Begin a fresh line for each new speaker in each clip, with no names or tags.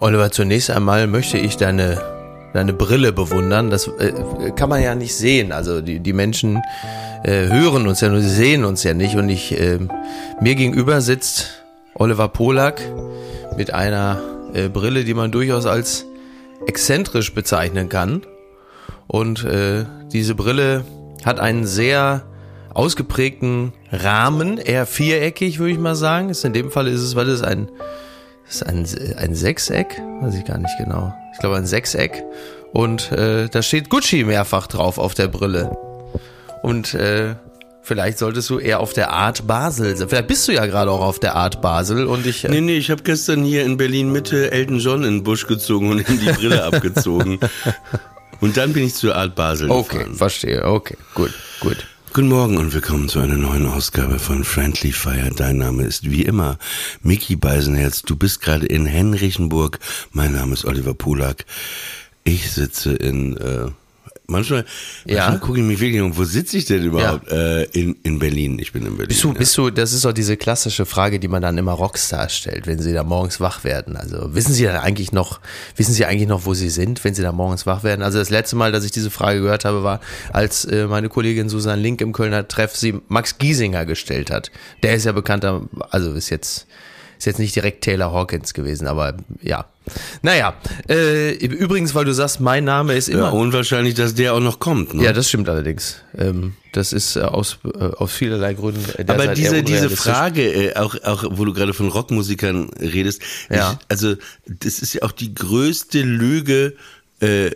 Oliver, zunächst einmal möchte ich deine, deine Brille bewundern. Das äh, kann man ja nicht sehen. Also die, die Menschen äh, hören uns ja nur, sie sehen uns ja nicht. Und ich, äh, mir gegenüber sitzt Oliver Polak mit einer äh, Brille, die man durchaus als exzentrisch bezeichnen kann. Und äh, diese Brille hat einen sehr ausgeprägten Rahmen, eher viereckig, würde ich mal sagen. Ist in dem Fall ist es, weil es ein ist ein, ein Sechseck, weiß ich gar nicht genau. Ich glaube ein Sechseck. Und äh, da steht Gucci mehrfach drauf auf der Brille. Und äh, vielleicht solltest du eher auf der Art Basel sein. Vielleicht bist du ja gerade auch auf der Art Basel und ich. Äh,
Nee, nee, ich habe gestern hier in Berlin Mitte Elton John in den Busch gezogen und ihm die Brille abgezogen. Und dann bin ich zur Art Basel
okay,
gefahren.
verstehe. Okay, gut, gut.
Guten Morgen und willkommen zu einer neuen Ausgabe von Friendly Fire. Dein Name ist wie immer Mickey Beisenherz. Du bist gerade in Henrichenburg. Mein Name ist Oliver Pulak. Ich sitze in äh, manchmal,
Ja.
manchmal gucke ich mich wirklich um, wo sitze ich denn überhaupt? Äh, in, in Berlin. Ich bin in Berlin.
Bist du,
ja.
bist du, das ist doch diese klassische Frage, die man dann immer Rockstars stellt, wenn sie da morgens wach werden. Also wissen sie dann eigentlich noch, wissen sie eigentlich noch, wo sie sind, wenn sie da morgens wach werden? Also das letzte Mal, dass ich diese Frage gehört habe, war, als äh, meine Kollegin Susan Link im Kölner Treff sie Max Giesinger gestellt hat. Der ist ja bekannter, also ist jetzt, ist jetzt nicht direkt Taylor Hawkins gewesen, aber ja. Naja, äh, übrigens, weil du sagst, mein Name ist
ja,
immer.
unwahrscheinlich, dass der auch noch kommt. Ne?
Ja, das stimmt allerdings. Ähm, das ist äh, aus, äh, aus vielerlei Gründen. äh,
Aber diese, diese. Frage, äh, auch, auch wo du gerade von Rockmusikern redest,
Ja.
ich, also das ist ja auch die größte Lüge äh,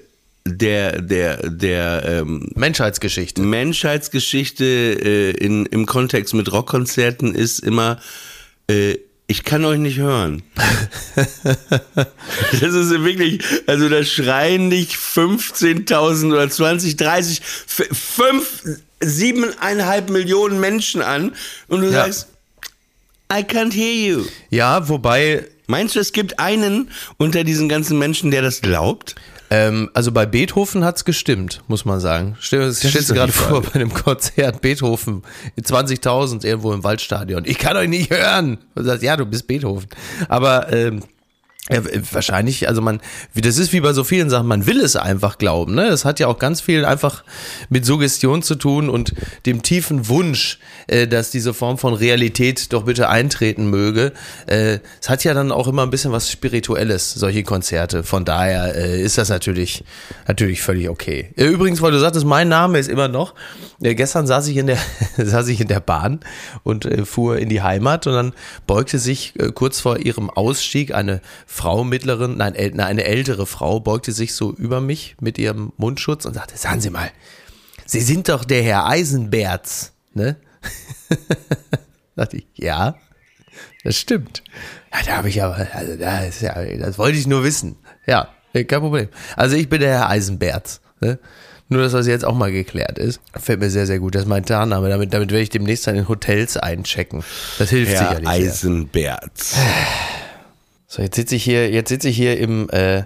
der, der, der ähm,
Menschheitsgeschichte.
Menschheitsgeschichte äh, in, im Kontext mit Rockkonzerten ist immer, äh, ich kann euch nicht hören. das ist wirklich, also da schreien dich 15.000 oder 20, 30, f- fünf, siebeneinhalb Millionen Menschen an und du
Ja.
sagst, I can't hear you.
Ja, wobei,
Meinst du, es gibt einen unter diesen ganzen Menschen, der das glaubt?
Ähm, also bei Beethoven hat's gestimmt, muss man sagen. Stellst du gerade vor, bei einem Konzert Beethoven, 20.000 irgendwo im Waldstadion. Ich kann euch nicht hören. Und du sagst, ja, du bist Beethoven. Aber ähm, ja, wahrscheinlich, also man, wie das ist wie bei so vielen Sachen, man will es einfach glauben. Ne? Es hat ja auch ganz viel einfach mit Suggestion zu tun und dem tiefen Wunsch, äh, dass diese Form von Realität doch bitte eintreten möge. Äh, es hat ja dann auch immer ein bisschen was Spirituelles, solche Konzerte. Von daher äh, ist das natürlich, natürlich völlig okay. Äh, übrigens, weil du sagtest, mein Name ist immer noch. Äh, gestern saß ich in der, saß ich in der Bahn und äh, fuhr in die Heimat und dann beugte sich kurz vor ihrem Ausstieg eine Frau mittleren, nein, äl, nein, eine ältere Frau beugte sich so über mich mit ihrem Mundschutz und sagte, sagen Sie mal, Sie sind doch der Herr Eisenberts, ne? dachte ich, ja, das stimmt. Ja, da habe ich aber, also da ist ja, das wollte ich nur wissen. Ja, kein Problem. Also ich bin der Herr Eisenberts, ne? Nur, dass das jetzt auch mal geklärt ist. Fällt mir sehr, sehr gut. Das ist mein Tarnname. Damit, damit werde ich demnächst dann in Hotels einchecken. Das hilft
Herr
sicherlich. sehr. So, jetzt sitze ich hier, jetzt sitze ich hier im, äh,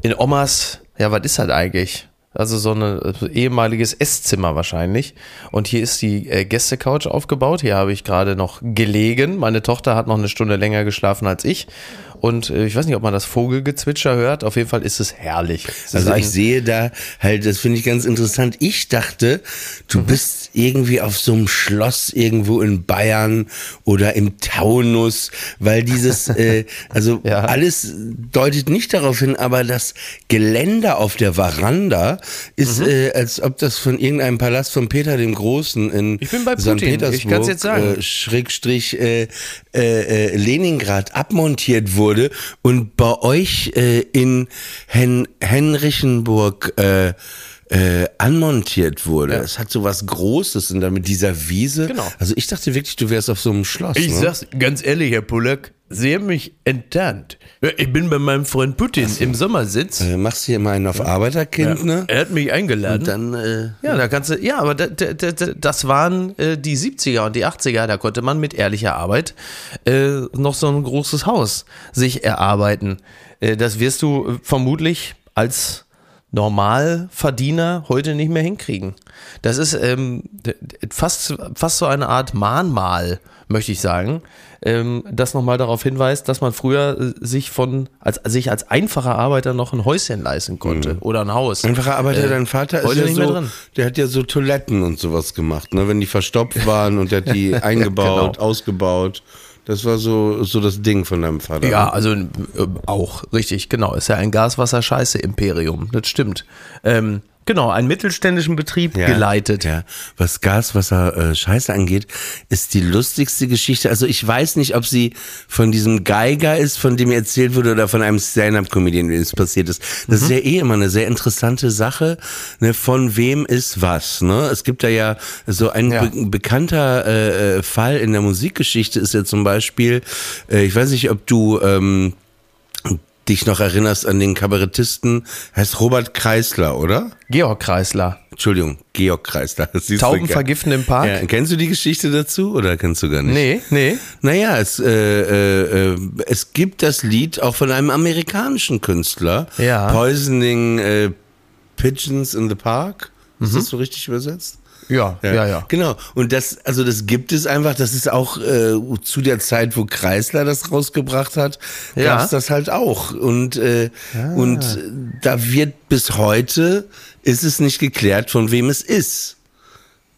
in Omas, ja, was ist das eigentlich? Also so ein also ehemaliges Esszimmer wahrscheinlich. Und hier ist die äh, Gästecouch aufgebaut. Hier habe ich gerade noch gelegen. Meine Tochter hat noch eine Stunde länger geschlafen als ich. Und äh, ich weiß nicht, ob man das Vogelgezwitscher hört. Auf jeden Fall ist es herrlich. Es
Also ich sehe da halt, das finde ich ganz interessant. Ich dachte, du bist irgendwie auf so einem Schloss irgendwo in Bayern oder im Taunus, weil dieses, äh, also
Ja.
alles deutet nicht darauf hin, aber das Geländer auf der Veranda ist,
Mhm.
äh, als ob das von irgendeinem Palast von Peter dem Großen in
Ich bin bei
St.
Putin. Ich
Petersburg,
kann's jetzt sagen.
Äh, Schrägstrich äh, äh, äh, Leningrad abmontiert wurde und bei euch äh, in Hen Henrichenburg äh, äh, anmontiert wurde. Es hat so was Großes und dann mit dieser Wiese.
Genau.
Also ich dachte wirklich, du wärst auf so einem Schloss.
Ich
ne?
sag's ganz ehrlich, Herr Pullack, Sie haben mich enttarnt. Ich bin bei meinem Freund Putin im Sommersitz.
äh, machst hier immer einen auf Arbeiterkind, ne?
Er hat mich eingeladen.
Und dann, äh,
Ja, da kannst du, ja, aber da, da, da, da- das waren äh, die 70er und die 80er, da konnte man mit ehrlicher Arbeit äh, noch so ein großes Haus sich erarbeiten. Äh, das wirst du äh, vermutlich als Normalverdiener heute nicht mehr hinkriegen. Das ist ähm, fast, fast so eine Art Mahnmal, möchte ich sagen, ähm, das nochmal darauf hinweist, dass man früher äh, sich von als sich als einfacher Arbeiter noch ein Häuschen leisten konnte oder ein Haus.
Einfacher Arbeiter,
Äh,
dein Vater ist ja
nicht mehr
so,
drin.
der hat ja so Toiletten und sowas gemacht, ne? Wenn die verstopft waren und der hat die eingebaut,
Genau.
ausgebaut. Das war so, so das Ding von deinem Vater.
Ja, also äh, auch, richtig, genau. Ist ja ein Gaswasser-Scheiße-Imperium, das stimmt. Ähm, genau, einen mittelständischen Betrieb
Ja,
geleitet.
Ja, was Gas, Wasser, äh, Scheiße angeht, ist die lustigste Geschichte. Also ich weiß nicht, ob sie von diesem Geiger ist, von dem erzählt wurde, oder von einem Stand-up-Comedian, dem es passiert ist. Das ist ja eh immer eine sehr interessante Sache. Ne, von wem ist was? Ne? Es gibt da ja so ein
Ja.
be bekannter äh, äh, Fall in der Musikgeschichte ist ja zum Beispiel, äh, ich weiß nicht, ob du ähm, dich noch erinnerst an den Kabarettisten, heißt Robert Kreisler, oder?
Georg Kreisler.
Entschuldigung, Georg Kreisler.
Tauben vergiften im Park?
Ja, kennst du die Geschichte dazu oder kennst du gar nicht?
Nee, nee.
Naja, es, äh, äh, äh, es gibt das Lied auch von einem amerikanischen Künstler.
Ja.
Poisoning äh, Pigeons in the Park. Ist
Mhm.
das so richtig übersetzt?
Ja, ja, ja.
Genau. Und das, also das gibt es einfach, das ist auch äh, zu der Zeit, wo Kreisler das rausgebracht hat,
Ja.
gab es das halt auch. Und, äh, und äh, da wird bis heute, ist es nicht geklärt, von wem es ist.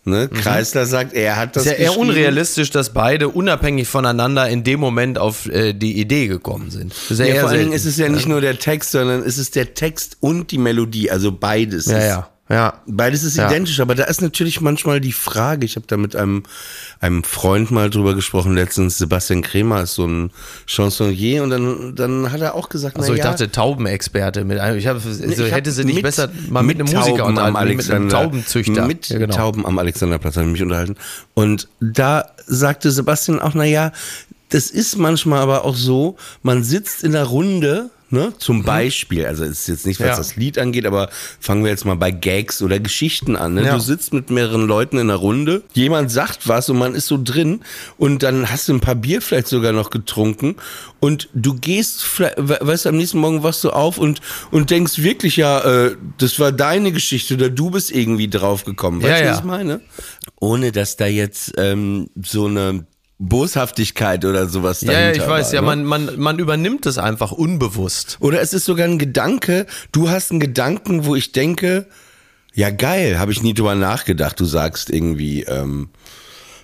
Ne? Kreisler sagt, er hat das
Mhm. Ist ja eher
geschrieben.
unrealistisch, dass beide unabhängig voneinander in dem Moment auf äh, die Idee gekommen sind. Ja,
Ja, vor allen Dingen ist es ja nicht nur der Text, sondern es ist der Text und die Melodie, also beides.
Ja,
ist,
ja, ja.
Beides ist
Ja.
identisch, aber da ist natürlich manchmal die Frage, ich habe da mit einem, einem Freund mal drüber gesprochen, letztens Sebastian Kremer ist so ein Chansonnier und dann, dann hat er auch gesagt,
Also
na
ich
ja,
dachte Taubenexperte mit einem, ich habe also
ich hab
hätte sie nicht
mit-
besser mal mit, einem Musiker
Tauben am
unterhalten, mit einem
Alexander,
Taubenzüchter.
Mit
Ja, genau.
Tauben am Alexanderplatz habe ich mich unterhalten. Und da sagte Sebastian auch, na ja, das ist manchmal aber auch so, man sitzt in der Runde, ne, zum Beispiel, also es ist jetzt nicht, was
Mhm. Ja.
das Lied angeht, aber fangen wir jetzt mal bei Gags oder Geschichten an. Ne?
Ja.
Du sitzt mit mehreren Leuten in der Runde, jemand sagt was und man ist so drin und dann hast du ein paar Bier vielleicht sogar noch getrunken und du gehst, weißt du, am nächsten Morgen wachst du auf und, und denkst wirklich, ja, äh, das war deine Geschichte oder du bist irgendwie draufgekommen. Weißt du,
ja.
was ich meine? Ohne dass da jetzt ähm, so eine Boshaftigkeit oder sowas
Ja, ja,
dahinter
ich weiß,
war,
ja,
ne?
man, man, man übernimmt es einfach unbewusst.
Oder es ist sogar ein Gedanke, du hast einen Gedanken, wo ich denke, ja geil, habe ich nie drüber nachgedacht. Du sagst irgendwie, ähm,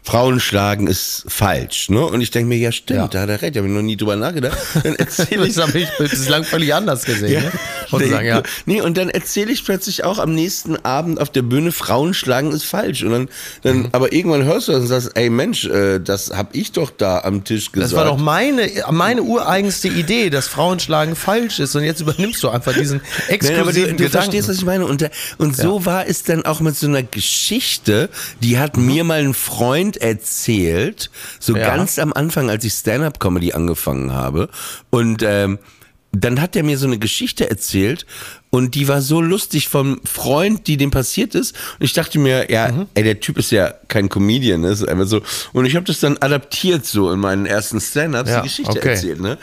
Frauen schlagen ist falsch, ne? Und ich denke mir, ja stimmt,
Ja.
da hat er recht, habe ich noch nie drüber nachgedacht. Dann erzähle ich
Das habe ich bislang völlig anders gesehen. ne? Und sagen, ja.
Nee, und dann erzähle ich plötzlich auch am nächsten Abend auf der Bühne, Frauen schlagen ist falsch. Und dann, dann
Mhm.
aber irgendwann hörst du das und sagst, ey Mensch, äh, das hab ich doch da am Tisch gesagt.
Das war doch meine, meine ureigenste Idee, dass Frauenschlagen falsch ist. Und jetzt übernimmst du einfach diesen
Nein,
exklusiven
aber du, du
Gedanken.
verstehst, was ich meine. Und, da- und so war es dann auch mit so einer Geschichte, die hat mir mal ein Freund erzählt, so.
Ja.
ganz am Anfang, als ich Stand-up-Comedy angefangen habe. Und ähm, dann hat er mir so eine Geschichte erzählt und die war so lustig vom Freund, die dem passiert ist. Und ich dachte mir, ja,
Mhm.
ey, der Typ ist ja kein Comedian, ne? ist einfach so. Und ich habe das dann adaptiert so in meinen ersten Stand-ups,
Ja,
die Geschichte
okay.
erzählt, ne?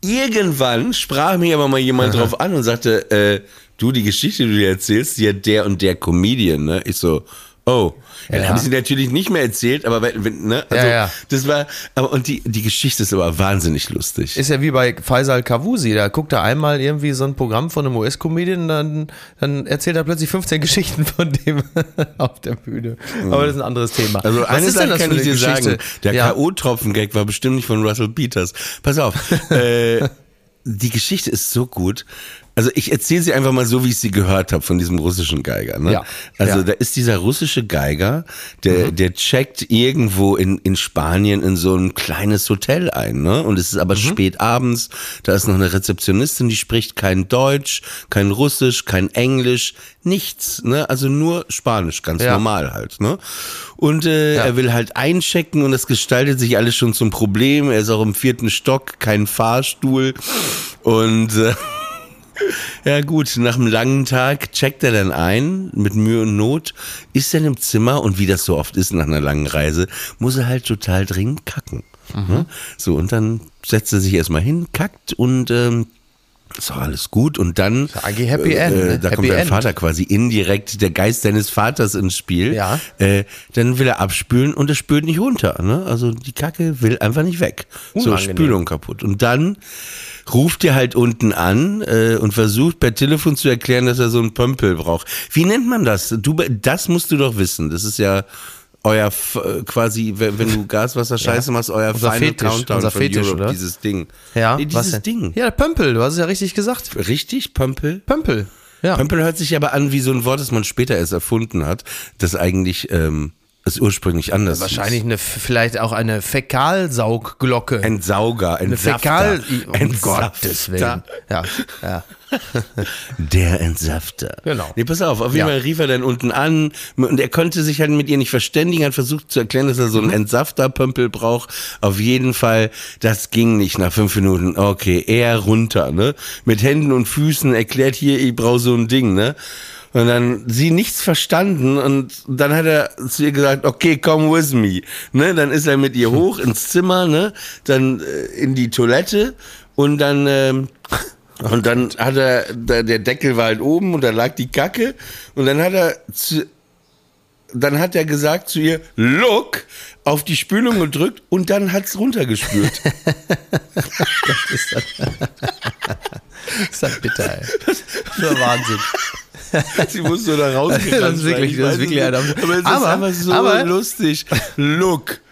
irgendwann sprach mich aber mal jemand drauf an und sagte, äh, du, die Geschichte, die du dir erzählst, die hat der und der Comedian, ne? Ich so, oh. Ja. Dann
Ja.
habe ich sie natürlich nicht mehr erzählt, aber wenn, ne? Also,
Ja, ja.
das war, aber, und die, die Geschichte ist aber wahnsinnig lustig.
Ist ja wie bei Faisal Kavusi, da guckt er einmal irgendwie so ein Programm von einem US-Comedian, dann, dann erzählt er plötzlich 15 Geschichten von dem auf der Bühne. Aber das ist ein anderes Thema.
Also
Was
eine
ist denn
Sache
das
kann
für
ich dir
Geschichte?
sagen, der
ja.
K.O.-Tropfen-Gag war bestimmt nicht von Russell Peters. Pass auf, äh, die Geschichte ist so gut. Also ich erzähle sie einfach mal so, wie ich sie gehört habe von diesem russischen Geiger. Ne?
Ja.
Also
Ja.
da ist dieser russische Geiger, der, der checkt irgendwo in, in Spanien in so ein kleines Hotel ein. Ne? Und es ist aber spät abends, da ist noch eine Rezeptionistin, die spricht kein Deutsch, kein Russisch, kein Englisch, nichts. Ne? Also nur Spanisch, ganz
Ja.
normal halt. Ne? Und äh,
Ja.
er will halt einchecken und das gestaltet sich alles schon zum Problem. Er ist auch im vierten Stock, kein Fahrstuhl. Und äh, ja gut, nach einem langen Tag checkt er dann ein, mit Mühe und Not, ist dann im Zimmer und wie das so oft ist nach einer langen Reise, muss er halt total dringend kacken. Ne? So, und dann setzt er sich erstmal hin, kackt und ähm, ist auch alles gut und dann
Happy End, ne?
da
Happy
kommt dein
End.
Vater quasi indirekt der Geist deines Vaters ins Spiel.
Ja.
Äh, dann will er abspülen und es spült nicht runter. Ne? Also die Kacke will einfach nicht weg. So
Unangenehm.
Spülung kaputt. Und dann ruft er halt unten an äh, und versucht per Telefon zu erklären, dass er so einen Pömpel braucht. Wie nennt man das? Du, das musst du doch wissen. Das ist ja euer äh, quasi, wenn, du Gaswasser Scheiße machst, euer
Unser
Final
Fetisch,
Countdown
unser Fetisch,
Europe,
oder?
dieses Ding.
Ja,
nee,
was
dieses
denn?
Ding.
Ja, Pömpel, du hast es ja richtig gesagt.
Richtig, Pömpel?
Pömpel. Ja.
Pömpel hört sich aber an wie so ein Wort, das man später erst erfunden hat, das eigentlich ähm, es ursprünglich anders
Wahrscheinlich
hieß.
eine, vielleicht auch eine Fäkalsaugglocke.
Entsauger,
eine
Entsafter.
Fäkal. Um
Entsafter.
Gottes Willen. Ja, ja.
Der Entsafter.
Genau.
Nee, pass auf, auf jeden
Ja.
Fall rief er dann unten an und er konnte sich halt mit ihr nicht verständigen, hat versucht zu erklären, dass er so einen
Mhm.
Entsafterpömpel braucht. Auf jeden Fall, das ging nicht nach fünf Minuten. Okay, er runter, ne? Mit Händen und Füßen erklärt hier, ich brauche so ein Ding, ne? Und dann sie nichts verstanden und dann hat er zu ihr gesagt, okay, come with me. Ne, dann ist er mit ihr hoch ins Zimmer, ne, dann äh, in die Toilette und dann ähm, und dann hat er der Deckel war halt oben und da lag die Kacke und dann hat er zu, dann hat er gesagt zu ihr, look, auf die Spülung gedrückt und dann hat's runtergespült.
Das ist halt bitter, ey. Das ist Wahnsinn.
Sie musste da rausgerannt
Das ist wirklich- das ist wirklich ein-
nicht. Aber es ist
aber-
einfach so
aber-
lustig. Look.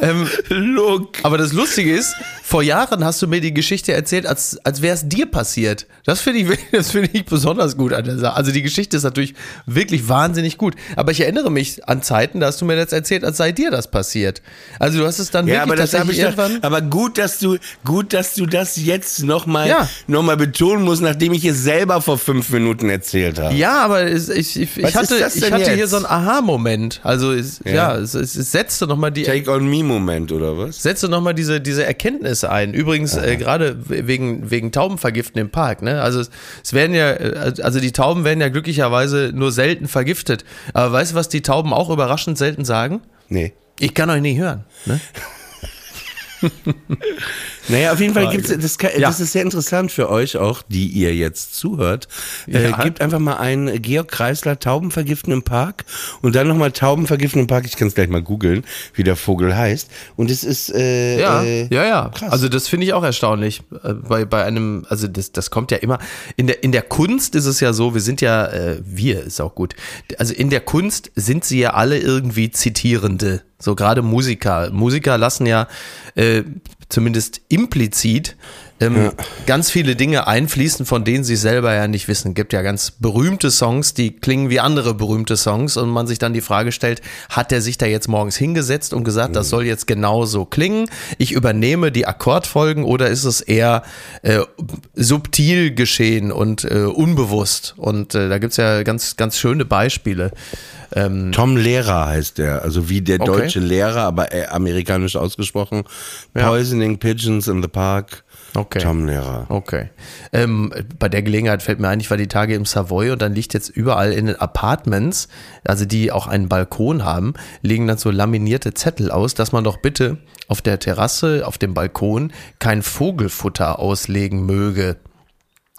Ähm,
Look.
aber das Lustige ist, vor Jahren hast du mir die Geschichte erzählt, als, als wäre es dir passiert. Das finde ich, das finde ich besonders gut an der Sache. Also die Geschichte ist natürlich wirklich wahnsinnig gut. Aber ich erinnere mich an Zeiten, da hast du mir jetzt erzählt, als sei dir das passiert. Also du hast es dann
Ja,
wirklich
aber das
tatsächlich
ich
irgendwann.
aber gut, dass du gut, dass du das jetzt nochmal
Ja.
noch mal betonen musst, nachdem ich es selber vor fünf Minuten erzählt habe.
Ja, aber ich, ich, ich
Was
hatte, ich hatte hier so einen Aha-Moment. Also es, ja.
Ja.
es, es, setzte nochmal die,
Take on me Moment oder was?
setze nochmal diese, diese Erkenntnis ein. Übrigens, äh, gerade wegen, wegen Taubenvergiften im Park, ne? Also es, es werden ja, äh, also die Tauben werden ja glücklicherweise nur selten vergiftet. Aber weißt du, was die Tauben auch überraschend selten sagen?
Nee.
Ich kann euch nicht hören. Ne?
Naja, auf jeden Fall gibt's das, kann-
Ja.
das ist sehr interessant für euch auch, die ihr jetzt zuhört. Äh,
Ja.
gebt einfach mal ein Georg Kreisler Taubenvergiften im Park und dann nochmal Taubenvergiften im Park. Ich kann es gleich mal googeln, wie der Vogel heißt. Und es ist äh,
Ja,
äh,
ja, ja.
krass.
Also das finde ich auch erstaunlich. Äh, Bei, bei einem, also das, das kommt ja immer. In der, in der Kunst ist es ja so, wir sind ja, äh, wir ist auch gut. Also in der Kunst sind sie ja alle irgendwie Zitierende. So gerade Musiker. Musiker lassen ja äh, zumindest implizit ähm, ganz viele Dinge einfließen, von denen sie selber ja nicht wissen. Gibt ja ganz berühmte Songs, die klingen wie andere berühmte Songs und man sich dann die Frage stellt, hat er sich da jetzt morgens hingesetzt und gesagt, das soll jetzt genau so klingen? Ich übernehme die Akkordfolgen oder ist es eher äh, subtil geschehen und äh, unbewusst? Und äh, da gibt's ja ganz, ganz schöne Beispiele. Ähm,
Tom Lehrer heißt der, also wie der
Okay.
deutsche Lehrer, aber äh, amerikanisch ausgesprochen. Poisoning Pigeons in the Park.
Okay.
Tom Lehrer.
Okay. Ähm, bei der Gelegenheit fällt mir ein, ich war die Tage im Savoy und dann liegt jetzt überall in den Apartments, also die auch einen Balkon haben, liegen dann so laminierte Zettel aus, dass man doch bitte auf der Terrasse, auf dem Balkon kein Vogelfutter auslegen möge.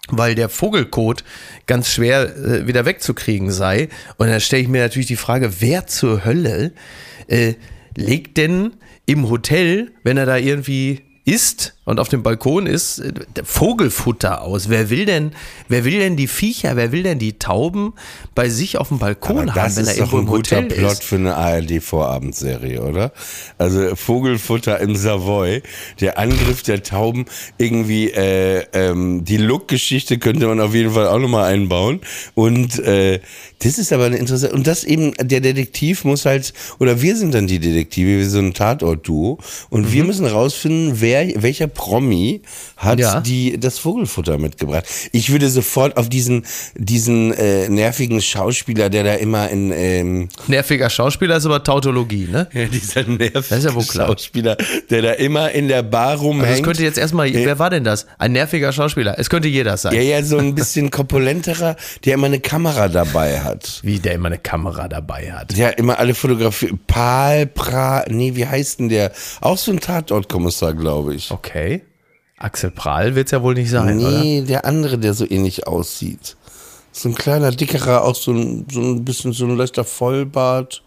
Weil der Vogelkot ganz schwer äh, wieder wegzukriegen sei. Und dann stelle ich mir natürlich die Frage, wer zur Hölle äh, legt denn im Hotel, wenn er da irgendwie isst und auf dem Balkon ist, äh, Vogelfutter aus. Wer will denn, wer will denn die Viecher, wer will denn die Tauben bei sich auf dem Balkon
Aber
haben,
das
wenn er
ist doch
irgendwo
ein
im
guter
Hotel
Plot
ist?
für eine ARD-Vorabendserie, oder? Also Vogelfutter im Savoy, der Angriff der Tauben, irgendwie äh, ähm, die Look-Geschichte könnte man auf jeden Fall auch nochmal einbauen. Und äh, das ist aber eine interessante, und das eben, der Detektiv muss halt, oder wir sind dann die Detektive, wir sind ein Tatort-Duo, und
Mhm.
wir müssen rausfinden, wer, welcher Promi hat
Ja.
die, das Vogelfutter mitgebracht. Ich würde sofort auf diesen, diesen äh, nervigen Schauspieler, der da immer in ähm,
Nerviger Schauspieler ist aber Tautologie, ne?
ja, dieser nervige
ist ja.
Schauspieler, der da immer in der Bar rumhängt.
Also es könnte jetzt erstmal, wer war denn das? Ein nerviger Schauspieler. Es könnte jeder sein.
ja, ja, so ein bisschen korpulenterer, der immer eine Kamera dabei hat.
Wie der immer eine Kamera dabei hat.
Der immer alle fotografiert. Paul Pra, nee, wie heißt denn der? Auch so ein Tatortkommissar, glaube ich.
Okay. Axel Prahl wird's ja wohl nicht sein, oder?
Nee, der andere, der so ähnlich aussieht. So ein kleiner, dickerer, auch so ein, so ein bisschen so ein leichter Vollbart.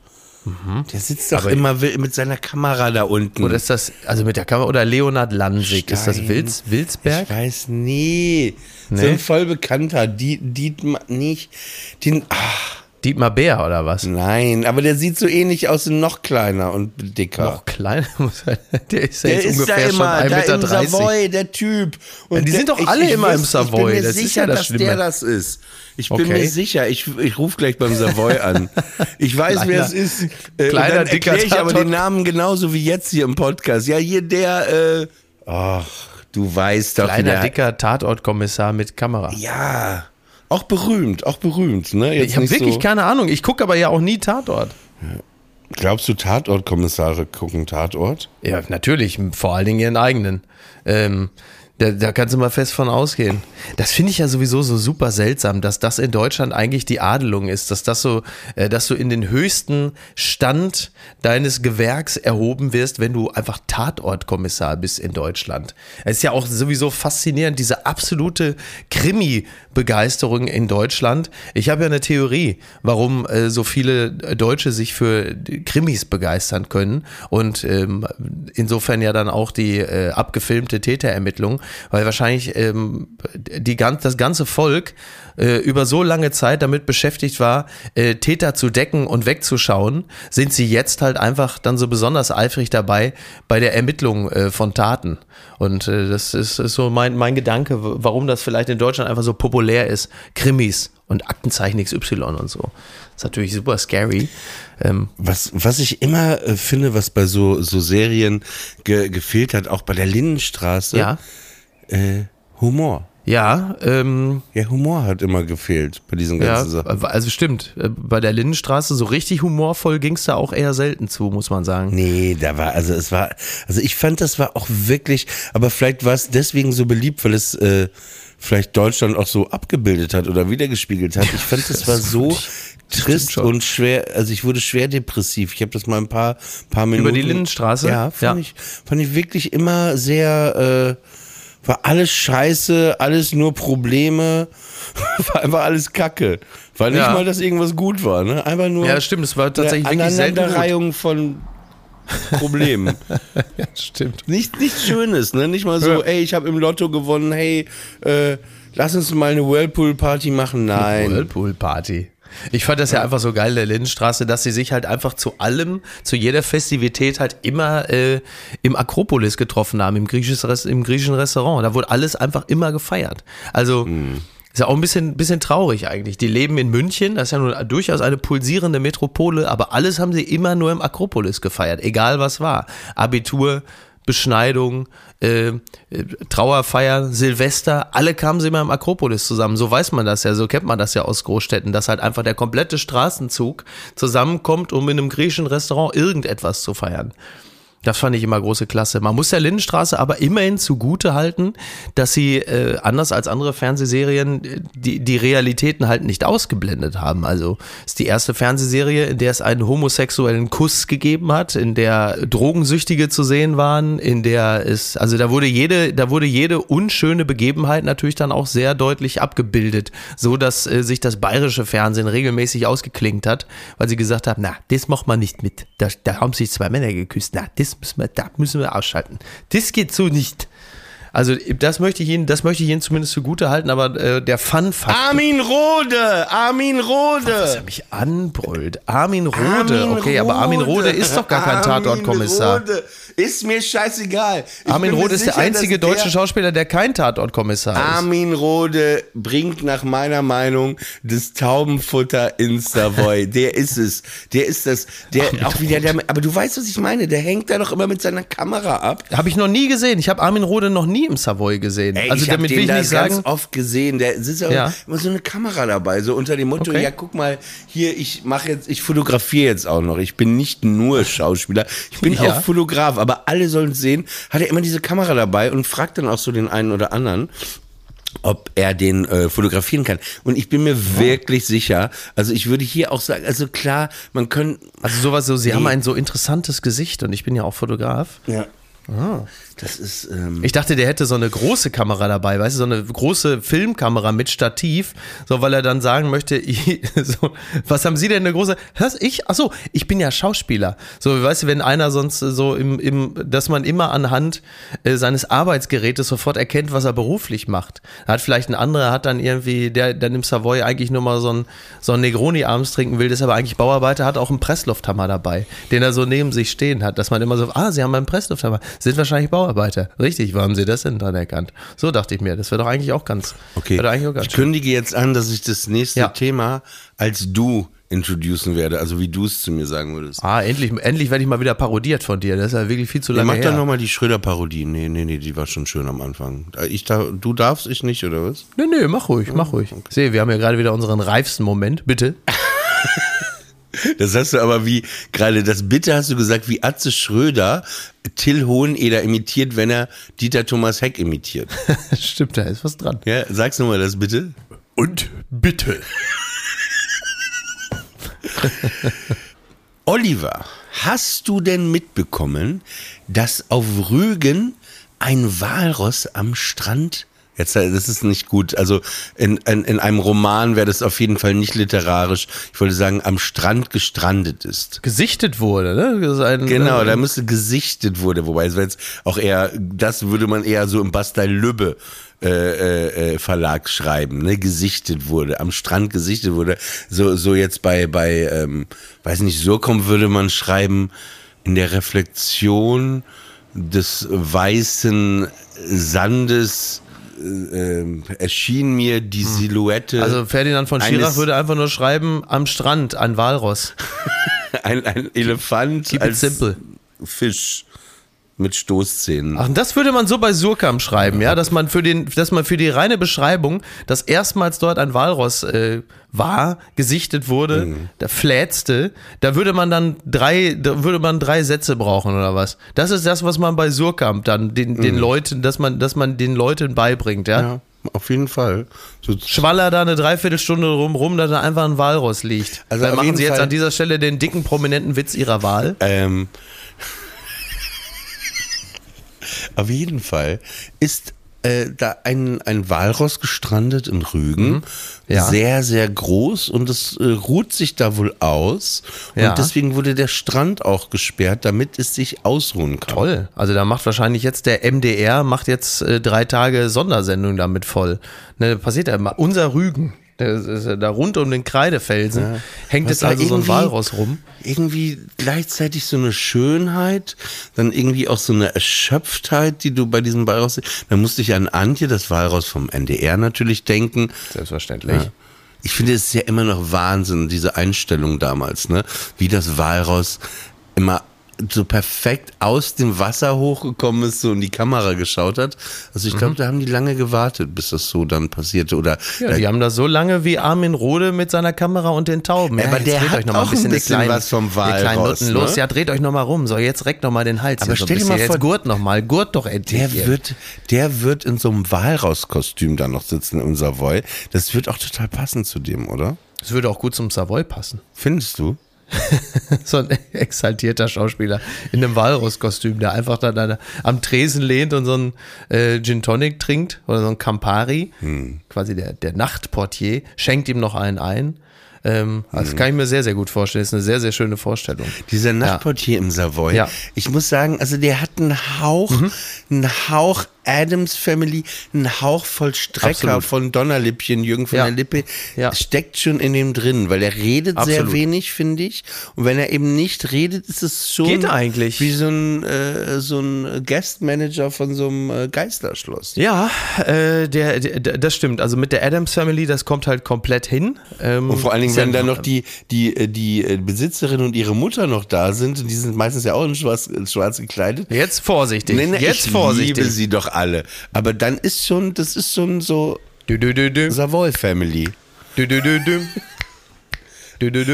Der sitzt doch
Mhm. Aber-
immer mit seiner Kamera da unten.
Oder ist das, also mit der Kamera, oder Leonard Lansig, ist das
Stein.
Wilz, Wilsberg?
Ich weiß, nee. So
Nee?
ein voll bekannter. Die, Dietmar, nicht. Den, ach,
Dietmar Bär oder was?
nein, aber der sieht so ähnlich aus noch kleiner und dicker.
Noch kleiner muss er, der ist ja
der
jetzt
ist
ungefähr schon
immer,
1,30
da
Meter.
im Savoy, der Typ. Und
Ja, die
der,
sind doch alle immer im Savoy,
Ich bin mir
das
sicher,
ja das
dass
Schlimme.
der das ist. Ich bin
Okay.
mir sicher. Ich, ich rufe gleich beim Savoy an. Ich weiß, wer
Kleiner-
es ist. Äh,
kleiner,
dann
dicker
ich aber den Namen genauso wie jetzt hier im Podcast. Ja, hier der, äh, ach, du weißt doch,
Kleiner,
der,
dicker Tatortkommissar mit Kamera.
Ja, auch berühmt, auch berühmt, ne? Jetzt
Ich habe wirklich
so,
keine Ahnung. Ich gucke aber ja auch nie Tatort.
Glaubst du, Tatortkommissare gucken Tatort?
Ja, natürlich, vor allen Dingen ihren eigenen. Ähm, da, da kannst du mal fest von ausgehen. Das finde ich ja sowieso so super seltsam, dass das in Deutschland eigentlich die Adelung ist, dass das so, äh, dass du in den höchsten Stand deines Gewerks erhoben wirst, wenn du einfach Tatortkommissar bist in Deutschland. Es ist ja auch sowieso faszinierend, diese absolute Krimi-Begeisterung in Deutschland. Ich habe ja eine Theorie, warum äh, so viele Deutsche sich für Krimis begeistern können und ähm, insofern ja dann auch die äh, abgefilmte Täterermittlung, weil wahrscheinlich ähm, die ganz, das ganze Volk äh, über so lange Zeit damit beschäftigt war, äh, Täter zu decken und wegzuschauen, sind sie jetzt halt einfach dann so besonders eifrig dabei bei der Ermittlung äh, von Taten. Und äh, das ist, ist so mein, mein Gedanke, warum das vielleicht in Deutschland einfach so populär ist. Krimis und Aktenzeichen XY und so. Das ist natürlich super scary. Ähm,
Was, was ich immer äh, finde, was bei so, so Serien ge, gefehlt hat, auch bei der Lindenstraße,
ja,
äh, Humor.
ja, ähm,
Ja, Humor hat immer gefehlt bei diesen
ja,
ganzen Sachen.
also stimmt. Äh, Bei der Lindenstraße so richtig humorvoll ging es da auch eher selten zu, muss man sagen.
Nee, da war, also es war, also ich fand, das war auch wirklich, aber vielleicht war es deswegen so beliebt, weil es äh, vielleicht Deutschland auch so abgebildet hat oder wiedergespiegelt hat. Ich fand, das war so trist und schwer, also ich wurde schwer depressiv. Ich habe das mal ein paar, paar Minuten.
die Lindenstraße?
Ja, fand,
Ja.
Ich, fand ich wirklich immer sehr, äh, war alles scheiße, alles nur Probleme, war einfach alles Kacke. War nicht
Ja.
mal, dass irgendwas gut war, ne? Einfach nur
Ja, stimmt, es war tatsächlich
eine
wirklich.
Aneinanderreihung von Problemen.
Ja, stimmt.
Nicht, nichts Schönes, ne? Nicht mal so,
Ja.
ey, ich habe im Lotto gewonnen, hey, äh, lass uns mal eine Whirlpool-Party machen. Nein.
Whirlpool-Party. Ich fand das ja einfach so geil, der Lindenstraße, dass sie sich halt einfach zu allem, zu jeder Festivität halt immer äh, im Akropolis getroffen haben, im, griechisches, Res- im griechischen Restaurant. Da wurde alles einfach immer gefeiert. Also ist ja auch ein bisschen, bisschen traurig eigentlich. Die leben in München, das ist ja nun durchaus eine pulsierende Metropole, aber alles haben sie immer nur im Akropolis gefeiert, egal was war. Abitur, Beschneidung, äh, äh, Trauerfeier, Silvester, alle kamen sie immer im Akropolis zusammen. So weiß man das ja, so kennt man das ja aus Großstädten, dass halt einfach der komplette Straßenzug zusammenkommt, um in einem griechischen Restaurant irgendetwas zu feiern. Das fand ich immer große Klasse. Man muss der Lindenstraße aber immerhin zugute halten, dass sie äh, anders als andere Fernsehserien äh, die, die Realitäten halt nicht ausgeblendet haben. Also ist die erste Fernsehserie, in der es einen homosexuellen Kuss gegeben hat, in der Drogensüchtige zu sehen waren, in der es, also da wurde jede, da wurde jede unschöne Begebenheit natürlich dann auch sehr deutlich abgebildet, so dass äh, sich das bayerische Fernsehen regelmäßig ausgeklingt hat, weil sie gesagt haben, na, das macht man nicht mit. Da, da haben sich zwei Männer geküsst. Na, das müssen wir, da müssen wir ausschalten. Das geht so nicht. Also das möchte ich Ihnen, das möchte ich Ihnen zumindest zugute halten, aber äh, der Fun-Faktor.
Armin Rode! Armin Rode!
er mich anbrüllt. Armin Rode. okay, aber Armin Rode ist doch gar kein Tatortkommissar.
Armin Rode. Ist mir scheißegal. Ich
Armin Rode ist der
sicher,
einzige
dass
deutsche
der-
Schauspieler, der kein Tatortkommissar ist.
Armin Rode bringt nach meiner Meinung das Taubenfutter ins Savoy. Der ist es. Der ist das. Der auch wieder der. Aber du weißt, was ich meine. Der hängt da doch immer mit seiner Kamera ab.
Habe ich noch nie gesehen. Ich habe Armin Rode noch nie im Savoy gesehen.
Ey,
also
ich
damit
den
will ich nicht
ganz
sagen.
oft gesehen. Der sitzt ja.
Ja.
immer so eine Kamera dabei, so unter dem Motto:
Okay.
Ja, guck mal, hier ich mache jetzt, ich fotografiere jetzt auch noch. Ich bin nicht nur Schauspieler, ich bin
Ja.
auch Fotograf. Aber alle sollen es sehen. Hat er immer diese Kamera dabei und fragt dann auch so den einen oder anderen ob er den äh, fotografieren kann. Und ich bin mir wirklich sicher, also ich würde hier auch sagen, also klar, man kann,
Also sowas so, sie
Nee.
haben ein so interessantes Gesicht und ich bin ja auch Fotograf.
ja, das ist, ähm,
Ich dachte, der hätte so eine große Kamera dabei, weißt du, so eine große Filmkamera mit Stativ, so weil er dann sagen möchte, so, was haben Sie denn eine große? Was ich? Ach so, ich bin ja Schauspieler. So, weißt du, wenn einer sonst so im, im dass man immer anhand äh, seines Arbeitsgerätes sofort erkennt, was er beruflich macht. Hat vielleicht ein anderer hat dann irgendwie, der dann im Savoy eigentlich nur mal so ein so ein Negroni abends trinken will, ist aber eigentlich Bauarbeiter, hat auch einen Presslufthammer dabei, den er so neben sich stehen hat, dass man immer so, ah, Sie haben einen Presslufthammer, sind wahrscheinlich Bauarbeiter. Richtig, wo haben Sie das denn dran erkannt? So dachte ich mir, das wäre doch eigentlich auch ganz,
okay.
auch ganz
Ich kündige jetzt an, dass ich das nächste
Ja.
Thema als du introducen werde, also wie du es zu mir sagen würdest.
Ah, endlich, endlich werde ich mal wieder parodiert von dir. Das ist ja wirklich viel zu
Ja,
lange
mach
her.
doch nochmal die Schröder-Parodie. Nee, nee, nee, die war schon schön am Anfang. Ich da, du darfst, ich nicht, oder was?
Nee, nee, mach ruhig, mach ruhig. Sehe, wir haben ja gerade wieder unseren reifsten Moment. Bitte.
Das hast du aber wie, gerade das Bitte hast du gesagt, wie Atze Schröder Till Hoheneder imitiert, wenn er Dieter Thomas Heck imitiert.
Stimmt, da ist was dran.
Ja, sag's nochmal das bitte.
Und bitte.
Oliver, hast du denn mitbekommen, dass auf Rügen ein Walross am Strand Jetzt, äh, das ist nicht gut. Also in, in, in einem Roman wäre das auf jeden Fall nicht literarisch. Ich wollte sagen, am Strand gestrandet ist.
Gesichtet wurde, ne? Ein,
Genau,
äh,
da müsste gesichtet wurde, wobei es wäre jetzt auch eher, das würde man eher so im Bastei Lübbe äh, äh, äh, Verlag schreiben, ne, gesichtet wurde, am Strand gesichtet wurde. So, so jetzt bei, bei, ähm, weiß nicht, Surkom würde man schreiben, in der Reflexion des weißen Sandes äh, ähm, erschien mir die Silhouette.
Also Ferdinand von Schirach würde einfach nur schreiben, am Strand, ein Walross.
ein, ein Elefant
Keep
als
simple.
Fisch mit Stoßzähnen.
Ach, das würde man so bei Surkam schreiben, ja, dass man für den, dass man für die reine Beschreibung, dass erstmals dort ein Walross äh, war, gesichtet wurde, der flätzte, da würde man dann drei, da würde man drei Sätze brauchen oder was. Das ist das, was man bei Surkam dann den, den Leuten, dass man, dass man den Leuten beibringt, ja.
Ja, auf jeden Fall. So,
Schwaller da eine Dreiviertelstunde rum, rum, dass da einfach ein Walross liegt.
Also
Dann machen Sie jetzt
Fall-
an dieser Stelle den dicken, prominenten Witz Ihrer Wahl.
ähm, auf jeden Fall ist äh, da ein, ein Walross gestrandet in Rügen.
Mhm. Ja.
Sehr, sehr groß und es äh, ruht sich da wohl aus. Und
Ja.
deswegen wurde der Strand auch gesperrt, damit es sich ausruhen kann.
Toll. Also da macht wahrscheinlich jetzt der MDR, macht jetzt äh, drei Tage Sondersendung damit voll. Ne, passiert ja immer. Unser Rügen, da rund um den Kreidefelsen, hängt
Was
jetzt also so ein Walross rum.
Irgendwie gleichzeitig so eine Schönheit, dann irgendwie auch so eine Erschöpftheit, die du bei diesem Walross siehst. Da musste ich an Antje, das Walross vom NDR natürlich denken.
Selbstverständlich.
Ja. Ich finde es ist ja immer noch Wahnsinn, diese Einstellung damals, ne? Wie das Walross immer so perfekt aus dem Wasser hochgekommen ist so in die Kamera geschaut hat. Also ich glaube, da haben die lange gewartet, bis das so dann passierte. Oder
Ja, die haben das so lange wie Armin Rode mit seiner Kamera und den Tauben.
Ja, aber der
dreht
hat
euch noch mal
ein
den
bisschen
kleinen-
was vom Wal raus,
Nutten
ne?
los. Ja, dreht euch noch mal rum. So, jetzt reckt noch mal den Hals.
Aber
hier so ein
stell dir
bisschen.
mal vor-
jetzt gurt noch mal. Gurt doch endlich.
der
hier.
wird, der wird in so einem Walrauskostüm da noch sitzen im Savoy. Das wird auch total passen zu dem, oder?
Das würde auch gut zum Savoy passen.
Findest du?
So ein exaltierter Schauspieler in einem Walrus-Kostüm, der einfach da, da am Tresen lehnt und so ein äh, Gin Tonic trinkt oder so ein Campari.
Hm.
Quasi der, der Nachtportier schenkt ihm noch einen ein. Ähm, das
Hm.
kann ich mir sehr, sehr gut vorstellen. Das ist eine sehr, sehr schöne Vorstellung.
Dieser Nachtportier im Savoy.
Ja.
Ich muss sagen, also der hat einen Hauch, einen Hauch Adams Family, einen Hauch voll Strecker
Absolut.
von Donnerlippchen, Jürgen von
Ja.
der Lippe,
Ja.
steckt schon in dem drin, weil er redet sehr
Absolut.
wenig, finde ich. Und wenn er eben nicht redet, ist es schon
Geht eigentlich.
wie so ein, äh, so ein Guestmanager von so einem äh, Geisterschloss.
Ja, äh, der, der, das stimmt. Also mit der Adams Family, das kommt halt komplett hin. Ähm,
Und vor allen Dingen, wenn dann
ein-
noch die, die, äh, die äh, Besitzerin und ihre Mutter noch da sind, und die sind meistens ja auch in schwarz, schwarz gekleidet.
Jetzt vorsichtig.
Nee, nee,
Jetzt
ich
vorsichtig.
liebe sie doch alle. Aber dann ist schon, das ist schon so
Dü, dü, dü, dü.
Savoy Family.
Dü, dü, dü, dü.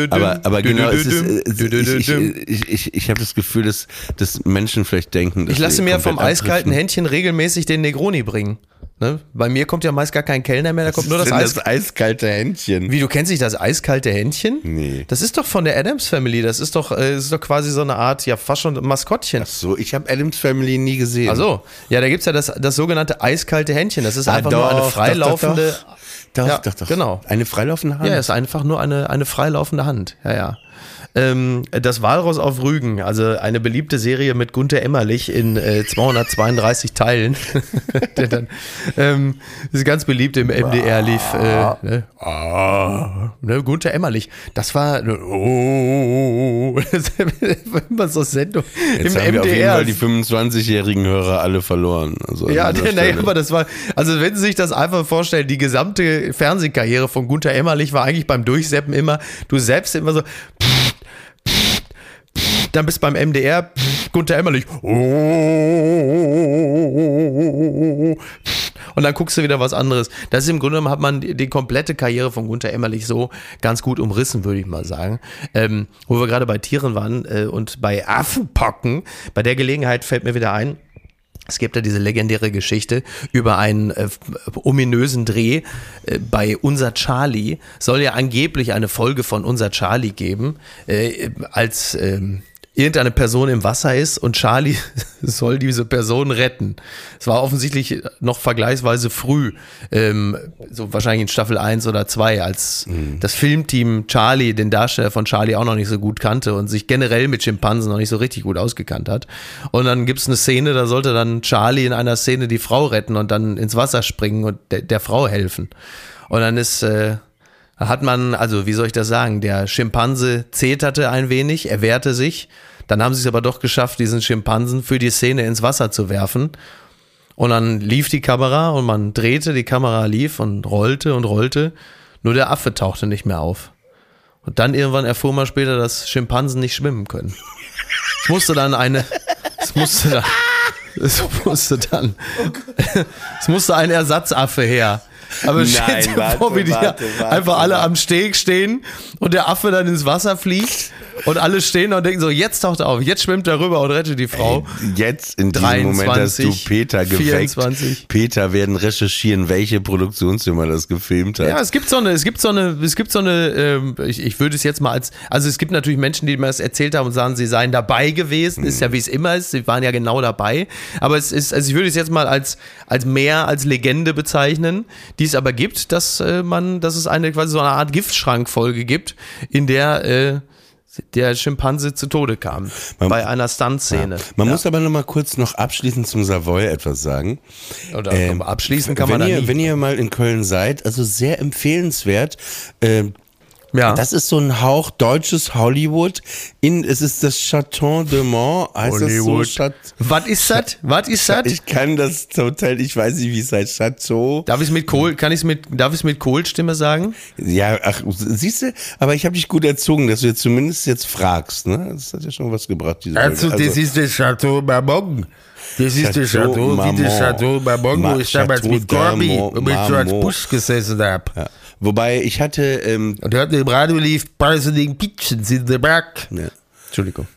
Aber, aber genau, es ist, ich, ich, ich, ich habe das Gefühl, dass, dass Menschen vielleicht denken, dass
Ich lasse mir vom eiskalten
abdriften.
Händchen regelmäßig den Negroni bringen. Ne? Bei mir kommt ja meist gar kein Kellner mehr, da kommt nur das, Eis.
das eiskalte Händchen.
Wie, du kennst nicht das eiskalte Händchen?
Nee.
Das ist doch von der Adams Family. Das ist doch, äh, ist doch quasi so eine Art, ja, fast schon Maskottchen.
So, ich habe Adams Family nie gesehen.
Ach so. Ja, da gibt's ja das, das sogenannte eiskalte Händchen. Das ist
Ah,
einfach nur eine
doch,
freilaufende.
Doch, doch, doch.
Ja,
doch, doch.
genau.
Eine freilaufende Hand.
Ja, ist einfach nur eine, eine freilaufende Hand. Ja, ja. Ähm, das Walross auf Rügen, also eine beliebte Serie mit Gunther Emmerlich in äh, 232 Teilen. Der dann, ähm, ist ganz beliebt im MDR lief. Äh, ne? Ah, ne? Gunther Emmerlich. Das war oh, das war immer so Sendung
Jetzt
im
haben wir auf jeden
MDR.
Fall die 25-jährigen Hörer alle verloren. Also
Ja,
Stelle.
aber das war, also wenn Sie sich das einfach vorstellen, die gesamte Fernsehkarriere von Gunther Emmerlich war eigentlich beim Durchseppen immer, du selbst immer so, dann bist beim MDR, Gunther Emmerlich, und dann guckst du wieder was anderes. Das ist im Grunde genommen hat man die, die komplette Karriere von Gunther Emmerlich so ganz gut umrissen, würde ich mal sagen. Ähm, wo wir gerade bei Tieren waren äh, und bei Affenpocken, bei der Gelegenheit fällt mir wieder ein, es gibt ja diese legendäre Geschichte über einen äh, ominösen Dreh äh, bei Unser Charlie. Soll ja angeblich eine Folge von Unser Charlie geben, äh, als ähm, irgendeine Person im Wasser ist und Charlie soll diese Person retten. Es war offensichtlich noch vergleichsweise früh, ähm, so wahrscheinlich in Staffel 1 oder 2, als das Filmteam Charlie, den Darsteller von Charlie auch noch nicht so gut kannte und sich generell mit Schimpansen noch nicht so richtig gut ausgekannt hat. Und dann gibt's eine Szene, da sollte dann Charlie in einer Szene die Frau retten und dann ins Wasser springen und der, der Frau helfen. Und dann ist äh, hat man, also wie soll ich das sagen, der Schimpanse zeterte ein wenig, er wehrte sich. Dann haben sie es aber doch geschafft, diesen Schimpansen für die Szene ins Wasser zu werfen. Und dann lief die Kamera und man drehte, die Kamera lief und rollte und rollte. Nur der Affe tauchte nicht mehr auf. Und dann irgendwann erfuhr man später, dass Schimpansen nicht schwimmen können. Es musste dann eine, es musste dann, es musste dann, es musste ein Ersatzaffe her. Aber stell dir
warte,
vor, wie die
warte, warte,
einfach alle am Steg stehen und der Affe dann ins Wasser fliegt und alle stehen und denken so, jetzt taucht er auf, jetzt schwimmt er rüber und rettet die Frau.
Jetzt in diesem Moment hast du
23,
Peter geweckt.
24.
Peter werden recherchieren, welche Produktionsfirma das gefilmt hat.
Ja, es gibt so eine, es gibt so eine, es gibt so eine, ähm, ich, ich würde es jetzt mal als, also es gibt natürlich Menschen, die mir das erzählt haben und sagen, sie seien dabei gewesen, ist ja wie es immer ist, sie waren ja genau dabei, aber es ist, also ich würde es jetzt mal als, als mehr als Legende bezeichnen, die es aber gibt, dass äh, man, dass es eine quasi so eine Art Giftschrankfolge gibt, in der äh, der Schimpanse zu Tode kam
Man-
bei einer Stuntszene.
Man muss aber noch mal kurz noch abschließend zum Savoy etwas sagen.
Oder
Ähm,
abschließen kann
wenn
man da
ihr,
nie.
Wenn ihr mal in Köln seid, also sehr empfehlenswert, ähm,
Ja.
Das ist so ein Hauch deutsches Hollywood. In, es ist das Chateau de Mont. Heißt
Hollywood.
das so? Chat
Was ist das? Was ist das?
ich kann das Hotel, ich weiß nicht, wie es heißt. Chateau.
Darf ich es mit Kohl, kann ich es mit, darf ich es mit Kohlstimme sagen?
Ja, ach, siehst du, aber ich habe dich gut erzogen, dass du jetzt zumindest jetzt fragst. Ne? Das hat ja schon was gebracht, diese
Also,
Folge.
das ist das Chateau Marmont. Das ist das
Chateau
wie das. Chateau Marmont, wo ich damals mit Corby und mit George. Bush gesessen habe.
ja. Wobei ich hatte, ähm,
Und hört im Radio lief Poisoning Pigeons in the Back.
ja.
Entschuldigung.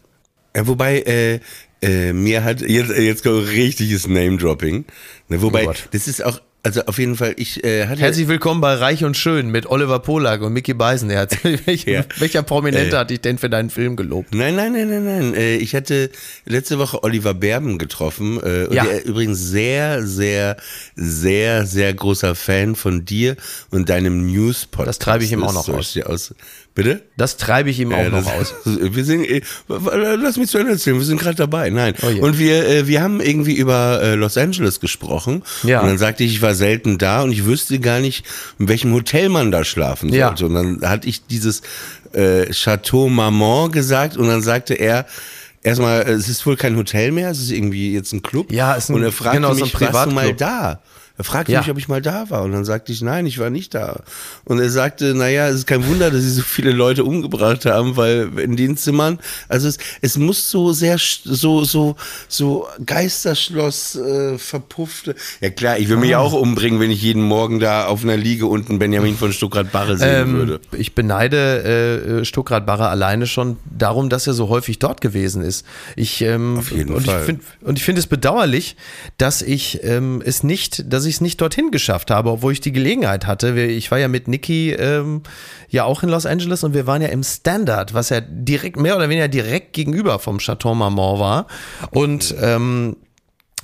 Ja, wobei, äh, äh, mir hat, jetzt, jetzt kommt richtiges Name-Dropping. Ne, wobei,
Oh
das ist auch, also auf jeden Fall, ich äh, hatte.
Herzlich willkommen bei Reich und Schön mit Oliver Polak und Mickey Beisenherz. Welcher,
Ja.
welcher Prominente
Äh.
hat dich denn für deinen Film gelobt?
Nein, nein, nein, nein, nein. Äh, Ich hatte letzte Woche Oliver Berben getroffen. äh, Und
Ja.
der übrigens sehr, sehr, sehr, sehr großer Fan von dir und deinem News-Podcast.
Das treibe ich ihm auch noch aus.
aus. Bitte?
Das treibe ich ihm auch
Ja,
noch
das-
aus.
Wir sind, äh, lass mich zu Ende erzählen, wir sind gerade dabei. Nein.
Oh je.
und wir, äh, wir haben irgendwie über äh, Los Angeles gesprochen.
Ja.
Und dann sagte ich, ich war selten da und ich wüsste gar nicht, in welchem Hotel man da schlafen
Ja.
sollte. Und dann hatte ich dieses äh, Chateau Marmont gesagt und dann sagte er, erstmal, äh, es ist wohl kein Hotel mehr, es ist irgendwie jetzt ein Club.
Ja, es ist ein-
und er fragte
genau, so ein
mich, warst du mal da? Er fragte
Ja.
mich, ob ich mal da war. Und dann sagte ich, nein, ich war nicht da. Und er sagte, naja, es ist kein Wunder, dass sie so viele Leute umgebracht haben, weil in den Zimmern, also es, es muss so sehr, so, so, so Geisterschloss, äh, verpuffte. Ja klar, ich will mich auch umbringen, wenn ich jeden Morgen da auf einer Liege unten Benjamin von Stuckrad-Barre sehen
Ähm,
würde.
ich beneide äh, Stuckrad Barre alleine schon darum, dass er so häufig dort gewesen ist. Ich, ähm,
Auf jeden
und
Fall.
Ich find, und ich finde es bedauerlich, dass ich ähm, es nicht, dass ich es nicht dorthin geschafft habe, obwohl ich die Gelegenheit hatte. Ich war ja mit Niki ähm, ja auch in Los Angeles und wir waren ja im Standard, was ja direkt, mehr oder weniger direkt gegenüber vom Chateau Marmont war. Und ähm,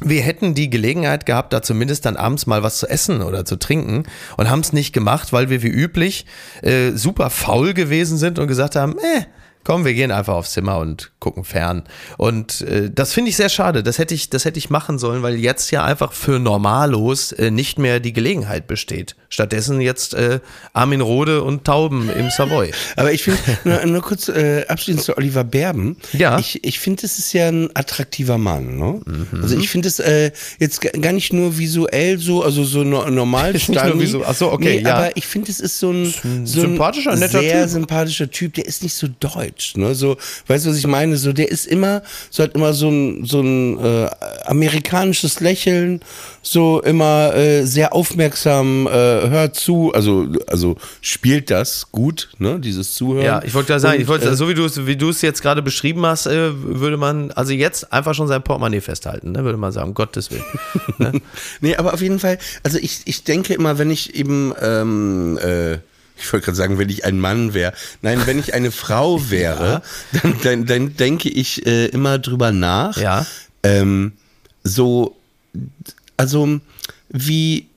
wir hätten die Gelegenheit gehabt, da zumindest dann abends mal was zu essen oder zu trinken und haben es nicht gemacht, weil wir wie üblich äh, super faul gewesen sind und gesagt haben, eh, komm, wir gehen einfach aufs Zimmer und gucken fern. Und äh, das finde ich sehr schade. Das hätte ich, das hätte ich machen sollen, weil jetzt ja einfach für Normalos äh, nicht mehr die Gelegenheit besteht. Stattdessen jetzt äh, Armin Rode und Tauben im Savoy.
Aber ich finde, nur, nur kurz äh, abschließend zu Oliver Berben.
Ja.
Ich, ich finde, es ist ja ein attraktiver Mann. Ne? Also ich finde es äh, jetzt ga- gar nicht nur visuell so, also so no, normal
Nicht nur visu- ach so, okay,
nee,
ja.
Aber ich finde, es ist so ein, so ein
sympathischer, netter
sehr
Typ.
sympathischer Typ. Der ist nicht so deutsch. Ne? So, weißt du, was ich meine? So, der ist immer, so hat immer so ein, so ein äh, amerikanisches Lächeln, so immer äh, sehr aufmerksam, äh, hört zu, also, also spielt das gut, ne? Dieses Zuhören.
Ja, ich wollte gerade sagen,
Und,
ich wollte,
äh,
so wie du es, wie du es jetzt gerade beschrieben hast, äh, würde man, also jetzt einfach schon sein Portemonnaie festhalten, ne, würde man sagen, um Gottes Willen. Ne?
Nee, aber auf jeden Fall, also ich, ich denke immer, wenn ich eben, ähm, äh, ich wollte gerade sagen, wenn ich ein Mann wäre. Nein, wenn ich eine Frau wäre, dann, dann, dann denke ich äh, immer drüber nach.
Ja.
Ähm, so, also wie,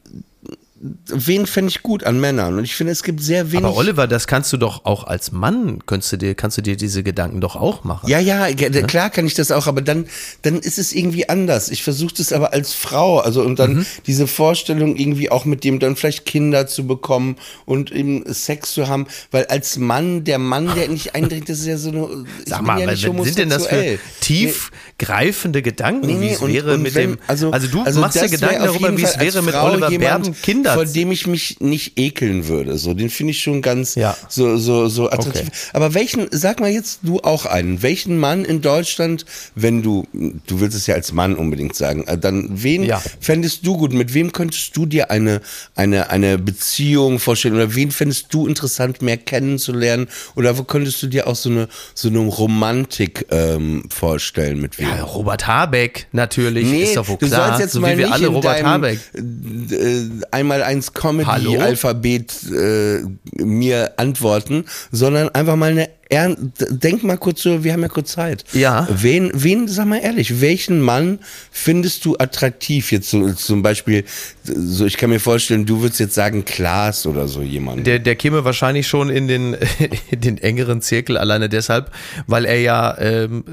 wen fände ich gut an Männern? Und ich finde, es gibt sehr wenig.
Aber Oliver, das kannst du doch auch als Mann, kannst du dir, kannst du dir diese Gedanken doch auch machen.
Ja, ja, ge- klar kann ich das auch, aber dann, dann ist es irgendwie anders. Ich versuche das aber als Frau, also und dann
Mhm.
diese Vorstellung irgendwie auch mit dem dann vielleicht Kinder zu bekommen und eben Sex zu haben, weil als Mann, der Mann, der nicht eindringt, das ist ja so eine. ich
Sag mal,
ja
sind denn das für tiefgreifende Gedanken,
Nee,
wie es
und-
wäre
und
mit
wenn-
dem, also, du
also
machst dir Gedanken darüber, wie es wäre mit
Frau
Oliver Berben Kinder.
Vor dem ich mich nicht ekeln würde. So, den finde ich schon ganz
Ja.
so, so, so attraktiv.
Okay.
Aber welchen, sag mal jetzt du auch einen, welchen Mann in Deutschland, wenn du, du willst es ja als Mann unbedingt sagen, äh, dann wen
Ja.
fändest du gut? Mit wem könntest du dir eine, eine, eine Beziehung vorstellen? Oder wen fändest du interessant, mehr kennenzulernen? Oder wo könntest du dir auch so eine, so eine Romantik ähm, vorstellen? Mit wem?
ja, Robert Habeck, natürlich,
Nee,
ist doch wohl
du
klar,
sollst jetzt
so
mal
wie wir
nicht
alle Robert
deinem,
Habeck.
Äh, einmal eins
Hallo?
Comedy-Alphabet äh, mir antworten, sondern einfach mal eine er, denk mal kurz so, wir haben ja kurz Zeit.
Ja.
Wen, wen, sag mal ehrlich, welchen Mann findest du attraktiv? Jetzt so, zum Beispiel, so ich kann mir vorstellen, du würdest jetzt sagen Klaas oder so jemand.
Der, der käme wahrscheinlich schon in den, in den engeren Zirkel, alleine deshalb, weil er ja ähm,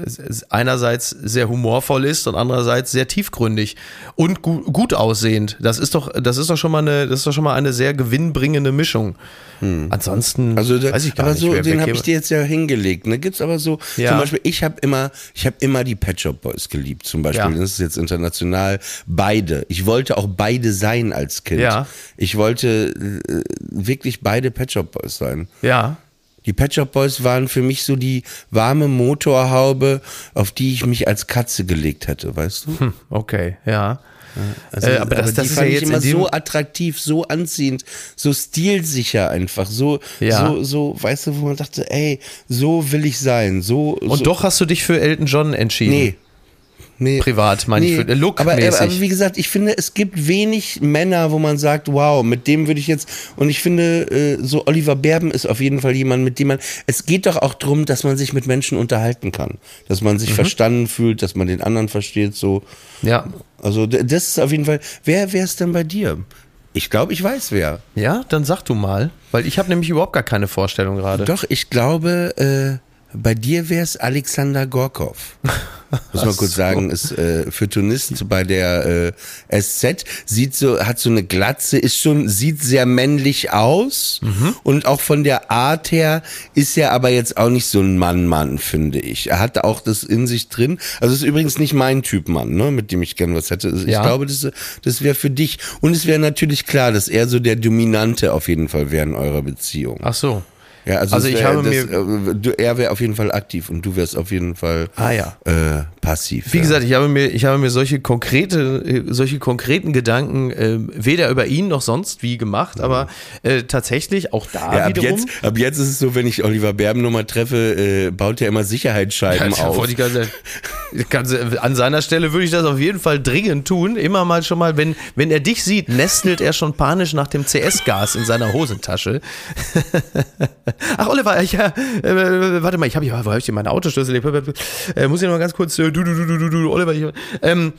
einerseits sehr humorvoll ist und andererseits sehr tiefgründig und gu gut aussehend. Das ist doch, das ist doch schon mal eine, das ist doch schon mal eine sehr gewinnbringende Mischung. Ansonsten
Also da,
weiß ich gar
aber
nicht,
so, den habe ich dir jetzt ja hingelegt. Ne? Gibt's aber so,
Ja.
zum Beispiel, ich habe immer, ich habe immer die Pet Shop Boys geliebt, zum Beispiel.
Ja.
Das ist jetzt international. Beide. Ich wollte auch beide sein als Kind.
Ja.
Ich wollte äh, wirklich beide Pet Shop Boys sein.
Ja.
Die Pet Shop Boys waren für mich so die warme Motorhaube, auf die ich mich als Katze gelegt hätte, weißt du?
Hm, okay, ja.
Also,
Äh, aber das- das
die
ist ja jetzt
immer so attraktiv, so anziehend, so stilsicher einfach, so,
Ja.
so, so, weißt du, wo man dachte, ey, so will ich sein, so.
Und
so,
doch hast du dich für Elton John entschieden.
nee. Nee.
Privat, meine ich, für-
aber, aber wie gesagt, ich finde, es gibt wenig Männer, wo man sagt, wow, mit dem würde ich jetzt. Und ich finde, äh, so Oliver Berben ist auf jeden Fall jemand, mit dem man. Es geht doch auch darum, dass man sich mit Menschen unterhalten kann. Dass man sich
Mhm.
verstanden fühlt, dass man den anderen versteht, so.
Ja.
Also das ist auf jeden Fall. Wer wäre es denn bei dir? Ich glaube, ich weiß wer.
Ja, dann sag du mal, weil ich habe nämlich überhaupt gar keine Vorstellung gerade.
Doch, ich glaube, äh, bei dir wäre es Alexander Gorkov. Muss man kurz
so.
sagen, ist äh, Phytonist bei der äh, SZ, sieht so, hat so eine Glatze, ist schon, sieht sehr männlich aus
Mhm.
und auch von der Art her ist er aber jetzt auch nicht so ein Mann-Mann, finde ich. Er hat auch das in sich drin. Also ist übrigens nicht mein Typ Mann, ne, mit dem ich gern was hätte. Ich
Ja.
glaube, das, das wäre für dich. Und es wäre natürlich klar, dass er so der Dominante auf jeden Fall wäre in eurer Beziehung.
Ach so.
Ja, also,
Also ich habe
das,
mir-
äh, du, er wäre auf jeden Fall aktiv und du wärst auf jeden Fall
Ah, ja.
äh, passiv.
Wie
ja.
gesagt, ich habe mir, ich habe mir solche konkrete, äh, solche konkreten Gedanken äh, weder über ihn noch sonst wie gemacht, aber äh, tatsächlich auch da
ja, ab,
wiederum.
jetzt, ab jetzt ist es so, wenn ich Oliver Berben nochmal treffe, äh, baut er immer Sicherheitsscheiben
Ja,
auf.
ich gerade sagen. Ganz, äh, an seiner Stelle würde ich das auf jeden Fall dringend tun. Immer mal schon mal, wenn, wenn er dich sieht, nestelt er schon panisch nach dem CS-Gas in seiner Hosentasche. Ach, Oliver, ich, äh, äh, warte mal, ich habe hier, wo habe ich denn meine Autoschlüssel? Äh, muss ich noch mal ganz kurz, äh, du, du, du, du, du, Oliver, ich, ähm,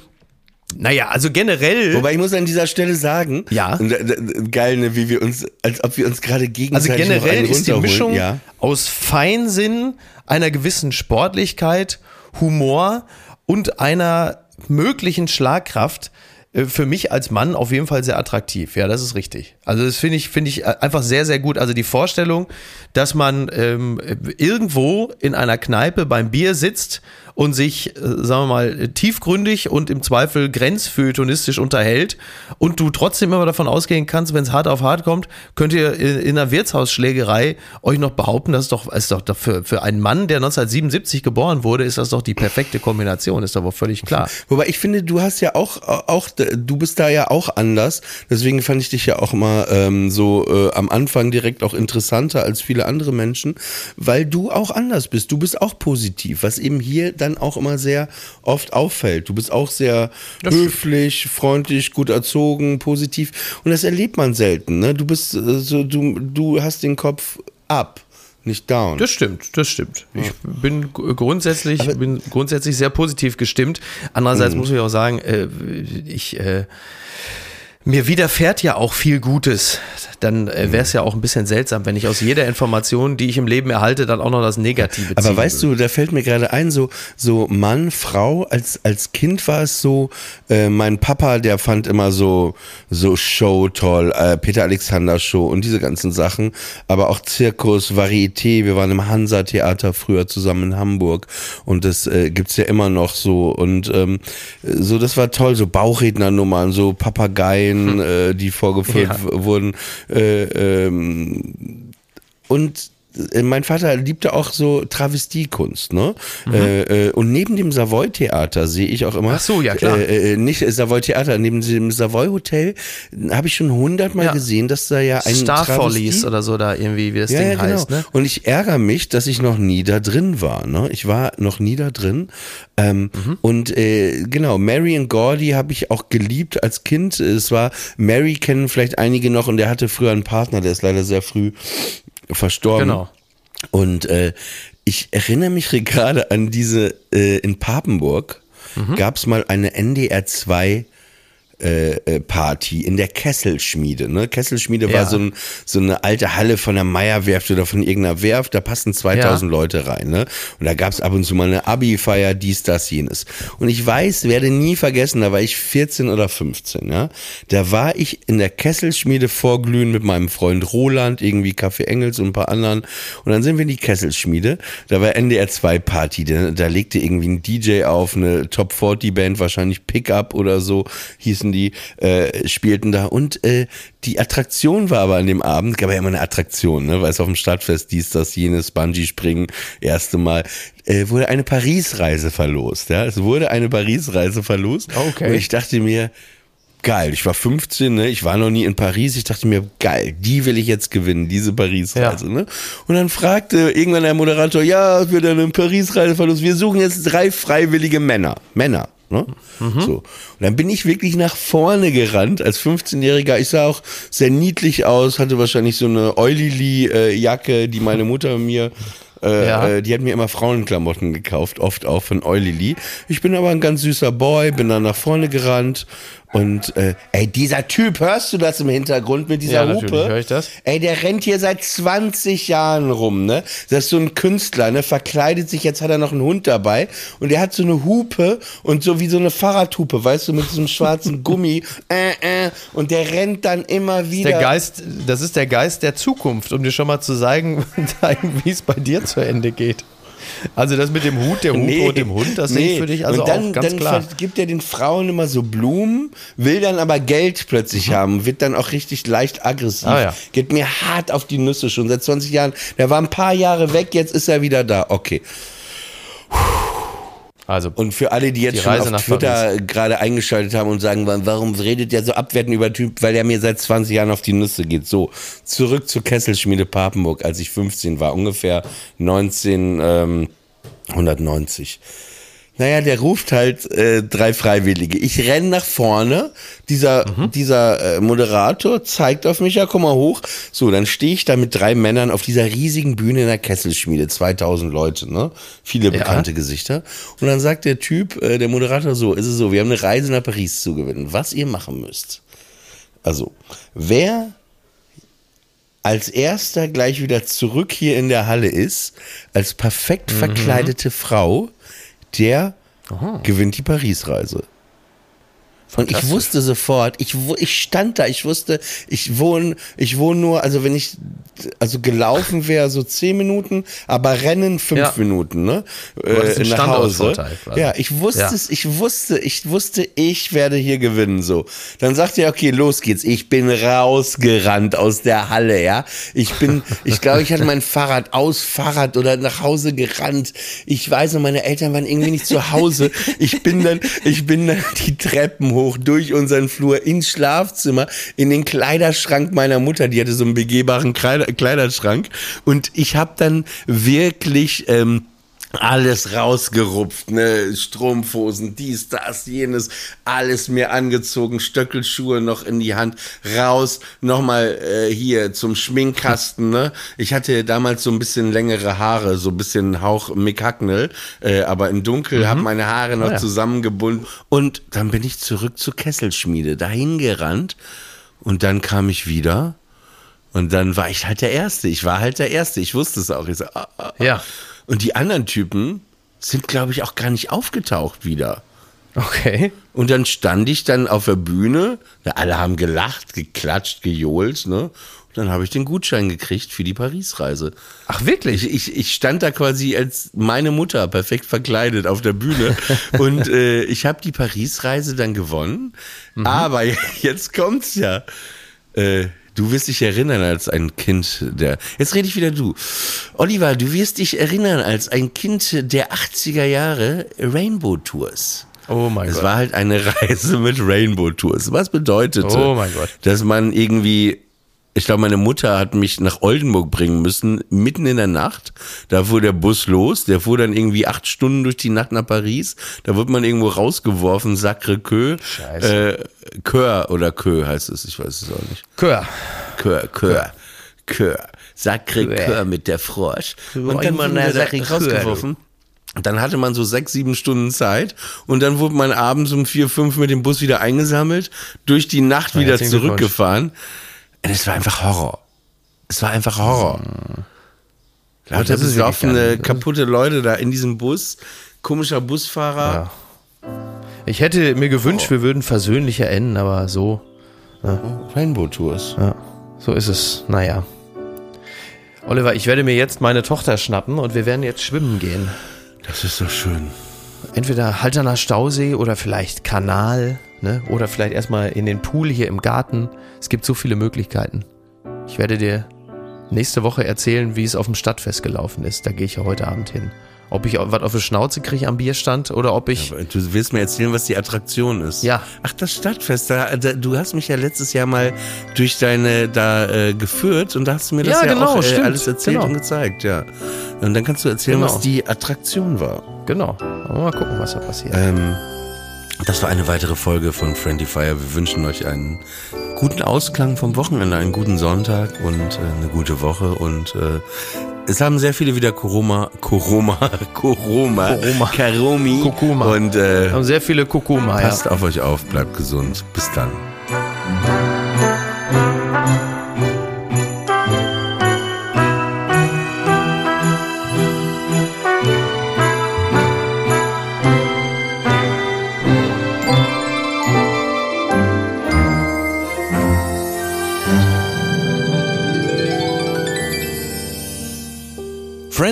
naja, also generell.
Wobei ich muss an dieser Stelle sagen,
Ja.
äh, äh, geil, ne, wie wir uns, als ob wir uns gerade
Also
gegenseitig noch
generell ist die. Mischung
Ja.
aus Feinsinn, einer gewissen Sportlichkeit, Humor und einer möglichen Schlagkraft für mich als Mann auf jeden Fall sehr attraktiv. Ja, das ist richtig. Also das finde ich, finde ich äh, einfach sehr, sehr gut. Also die Vorstellung, dass man ähm, irgendwo in einer Kneipe beim Bier sitzt und sich, äh, sagen wir mal, tiefgründig und im Zweifel grenzfeuilletonistisch unterhält und du trotzdem immer davon ausgehen kannst, wenn es hart auf hart kommt, könnt ihr in, in einer Wirtshausschlägerei euch noch behaupten, das ist doch, ist doch für, für einen Mann, der 1977 geboren wurde, ist das doch die perfekte Kombination, ist wohl völlig klar.
Wobei ich finde, du hast ja auch, auch, du bist da ja auch anders. Deswegen fand ich dich ja auch mal ähm, so äh, am Anfang direkt auch interessanter als viele andere Menschen, weil du auch anders bist. Du bist auch positiv, was eben hier dann auch immer sehr oft auffällt. Du bist auch sehr höflich, freundlich, gut erzogen, positiv. Und das erlebt man selten. Ne? Du bist äh, so, du, du hast den Kopf ab, nicht down.
Das stimmt, das stimmt. Ich bin grundsätzlich, bin grundsätzlich sehr positiv gestimmt. Andererseits muss ich auch sagen, äh, ich, äh, mir widerfährt ja auch viel Gutes. Dann äh, wäre es ja auch ein bisschen seltsam, wenn ich aus jeder Information, die ich im Leben erhalte, dann auch noch das Negative
Aber weißt du, da fällt mir gerade ein, so, so Mann, Frau, als, als Kind war es so, äh, mein Papa, der fand immer so, so Show toll, äh, Peter Alexander Show und diese ganzen Sachen, aber auch Zirkus, Varieté, wir waren im Hansa-Theater früher zusammen in Hamburg und das äh, gibt's ja immer noch so und ähm, so, das war toll, so Bauchrednernummern, so Papageien, äh, die vorgeführt
Ja.
wurden, äh, ähm, und mein Vater liebte auch so Travestiekunst, ne? Äh, äh, und neben dem Savoy-Theater sehe ich auch immer.
Mhm. Ach so, ja, klar.
Äh, äh, nicht Savoy-Theater, neben dem Savoy-Hotel habe ich schon hundertmal
Ja.
gesehen, dass da ja ein
Star Follies oder so da irgendwie, wie das
ja,
Ding
ja, genau.
heißt, ne?
Und ich ärgere mich, dass ich noch nie da drin war. Ne? Ich war noch nie da drin. Ähm,
Mhm.
Und äh, genau, Mary und Gordy habe ich auch geliebt als Kind. Es war, Mary kennen vielleicht einige noch und der hatte früher einen Partner, der ist leider sehr früh verstorben.
Genau.
Und äh, ich erinnere mich gerade an diese, äh, in Papenburg
Mhm.
gab es mal eine NDR 2 äh, äh, Party in der Kesselschmiede. Ne? Kesselschmiede
Ja.
war so, ein, so eine alte Halle von der Meierwerft oder von irgendeiner Werft, da passen 2000
Ja.
Leute rein. Ne? Und da gab es ab und zu mal eine Abi-Feier, dies, das, jenes. Und ich weiß, werde nie vergessen, da war ich 14 oder 15. Ja? Da war ich in der Kesselschmiede vorglühen mit meinem Freund Roland, irgendwie Kaffee Engels und ein paar anderen. Und dann sind wir in die Kesselschmiede. Da war NDR 2 Party. Da, da legte irgendwie ein DJ auf, eine Top 40 Band, wahrscheinlich Pickup oder so hießen die, äh, spielten da. Und äh, die Attraktion war aber an dem Abend, gab ja immer eine Attraktion, ne? weil es auf dem Stadtfest dies, das, jenes, Bungee-Springen, erste Mal, äh, wurde eine Paris-Reise verlost. Ja? Es wurde eine Paris-Reise verlost.
Okay.
Und ich dachte mir, geil, ich war 15, ne? ich war noch nie in Paris, ich dachte mir, geil, die will ich jetzt gewinnen, diese Paris-Reise. Ne? Und dann fragte irgendwann der Moderator, ja, wird eine Paris-Reise verlost, wir suchen jetzt drei freiwillige Männer, Männer. Ne? So. Und dann bin ich wirklich nach vorne gerannt als 15-Jähriger. Ich sah auch sehr niedlich aus, hatte wahrscheinlich so eine Oilily-Jacke, die meine Mutter mir äh,
Ja.
äh, die hat mir immer Frauenklamotten gekauft, oft auch von Oilily. Ich bin aber ein ganz süßer Boy, bin dann nach vorne gerannt und äh, ey, dieser Typ, hörst du das im Hintergrund mit dieser
Ja, natürlich
Hupe?
höre ich das.
Ey, der rennt hier seit 20 Jahren rum, ne? Das ist so ein Künstler, ne? Verkleidet sich, jetzt hat er noch einen Hund dabei und der hat so eine Hupe und so wie so eine Fahrradhupe, weißt du, mit so einem schwarzen Gummi, äh, äh, und der rennt dann immer wieder.
Der Geist, das ist der Geist der Zukunft, um dir schon mal zu zeigen wie es bei dir zu Ende geht. Also das mit dem Hut, der Hupe und dem Hund, das sehe ich für dich also
und dann,
auch ganz
dann
klar.
gibt er den Frauen immer so Blumen, will dann aber Geld plötzlich haben, wird dann auch richtig leicht aggressiv.
Mhm. Ah, ja.
Geht mir hart auf die Nüsse schon seit 20 Jahren. Der war ein paar Jahre weg, jetzt ist er wieder da. Okay.
Also
Und für alle, die jetzt
Die
schon
Reise
auf Twitter gerade eingeschaltet haben und sagen, wa- warum redet der so abwertend über Typ, weil der mir seit 20 Jahren auf die Nüsse geht. So, zurück zur Kesselschmiede Papenburg, als ich 15 war, ungefähr 1990. Naja, der ruft halt äh, drei Freiwillige. Ich renn nach vorne. Dieser, dieser äh, Moderator zeigt auf mich, ja, komm mal hoch. So, dann stehe ich da mit drei Männern auf dieser riesigen Bühne in der Kesselschmiede. 2000 Leute, ne? Viele bekannte Gesichter. Und dann sagt der Typ, äh, der Moderator so, ist es so, wir haben eine Reise nach Paris zu gewinnen. Was ihr machen müsst. Also, wer als erster gleich wieder zurück hier in der Halle ist, als perfekt verkleidete Frau, der gewinnt die Paris-Reise. Und ich wusste sofort, ich, ich stand da, ich wusste, ich wohne, ich wohne nur, also wenn ich, also gelaufen wäre so zehn Minuten, aber rennen fünf
Ja.
Minuten, ne?
einen
nach Hause. Ja, ich wusste
Ja.
es, ich wusste, ich wusste, ich werde hier gewinnen, so. Dann sagte er, okay, los geht's. Ich bin rausgerannt aus der Halle, ja. Ich bin, ich glaube, ich hatte mein Fahrrad aus Fahrrad oder nach Hause gerannt. Ich weiß noch, meine Eltern waren irgendwie nicht zu Hause. Ich bin dann, ich bin dann die Treppen hoch durch unseren Flur ins Schlafzimmer, in den Kleiderschrank meiner Mutter. Die hatte so einen begehbaren Kleider Kleiderschrank. Und ich habe dann wirklich, ähm, alles rausgerupft, ne, Strumpfhosen, dies, das, jenes, alles mir angezogen, Stöckelschuhe noch in die Hand, raus, nochmal äh, hier zum Schminkkasten, ne. Ich hatte damals so ein bisschen längere Haare, so ein bisschen Hauch Mick Hacknell, äh, aber in Dunkel, hab meine Haare noch
ja.
zusammengebunden und dann bin ich zurück zur Kesselschmiede, dahin gerannt und dann kam ich wieder und dann war ich halt der Erste. Ich war halt der Erste. Ich wusste es auch. Ich so, ah, ah, ah.
Ja.
Und die anderen Typen sind, glaube ich, auch gar nicht aufgetaucht wieder.
Okay.
Und dann stand ich dann auf der Bühne, ja, alle haben gelacht, geklatscht, gejohlt, ne? Und dann habe ich den Gutschein gekriegt für die Paris-Reise.
Ach wirklich?
Ich, ich, stand da quasi als meine Mutter, perfekt verkleidet auf der Bühne. und äh, ich habe die Paris-Reise dann gewonnen. Aber jetzt kommt's ja. Äh, du wirst dich erinnern als ein Kind der. Jetzt rede ich wieder du. Oliver, du wirst dich erinnern als ein Kind der 80er Jahre Rainbow Tours.
Oh mein
Es
Gott.
war halt eine Reise mit Rainbow Tours. Was bedeutete,
Oh mein Gott.
dass man irgendwie, ich glaube, meine Mutter hat mich nach Oldenburg bringen müssen, mitten in der Nacht. Da fuhr der Bus los, der fuhr dann irgendwie acht Stunden durch die Nacht nach Paris. Da wird man irgendwo rausgeworfen, Sacre-Cœur.
Scheiße.
Äh, Coeur oder Cœur heißt es, ich weiß es auch nicht.
Kör.
Coeur, Coeur. Sacré-Cœur. Sacré-Cœur mit der Frosch. Und dann wurden wir da rausgeworfen. Dann hatte man so sechs, sieben Stunden Zeit und dann wurde man abends um vier, fünf mit dem Bus wieder eingesammelt, durch die Nacht wieder
herzlichen Glückwunsch.
Und es war einfach Horror. Es war einfach Horror. Lauter
ist wirklich
besoffene,
geil.
kaputte Leute da in diesem Bus. Komischer Busfahrer.
Ja. Ich hätte mir gewünscht, wir würden versöhnlicher enden, aber so,
Rainbow Tours.
ja, so ist es. Naja. Oliver, ich werde mir jetzt meine Tochter schnappen und wir werden jetzt schwimmen gehen.
Das ist doch schön.
Entweder Halterner Stausee oder vielleicht Kanal, ne? Oder vielleicht erstmal in den Pool hier im Garten. Es gibt so viele Möglichkeiten. Ich werde dir nächste Woche erzählen, wie es auf dem Stadtfest gelaufen ist. Da gehe ich ja heute Abend hin. Ob ich was auf die Schnauze kriege am Bierstand oder ob ich.
Du willst mir erzählen, was die Attraktion ist.
Ja.
Ach, das Stadtfest. Da, da, du hast mich ja letztes Jahr mal durch deine da äh, geführt und da hast du mir das
Ja,
ja,
genau,
auch äh, alles erzählt
Genau.
und gezeigt, ja. Und dann kannst du erzählen,
Genau.
was die Attraktion war.
Genau. Aber mal gucken, was da passiert.
Ähm, das war eine weitere Folge von Friendly Fire. Wir wünschen euch einen guten Ausklang vom Wochenende, einen guten Sonntag und äh, eine gute Woche. Und äh, es haben sehr viele wieder Corona, Corona, Corona,
Corona.
Karomi.
Kurkuma.
Und äh,
haben sehr viele Kurkuma, ja.
passt auf euch auf, bleibt gesund. Bis dann.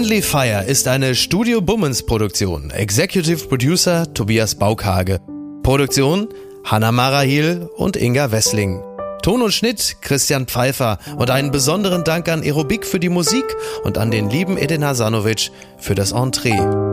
Friendly Fire ist eine Studio Bummens Produktion. Executive Producer Tobias Baukhage. Produktion Hanna Marahil und Inga Wessling. Ton und Schnitt Christian Pfeiffer und einen besonderen Dank an Aerobik für die Musik und an den lieben Edin Hasanovic für das Entree.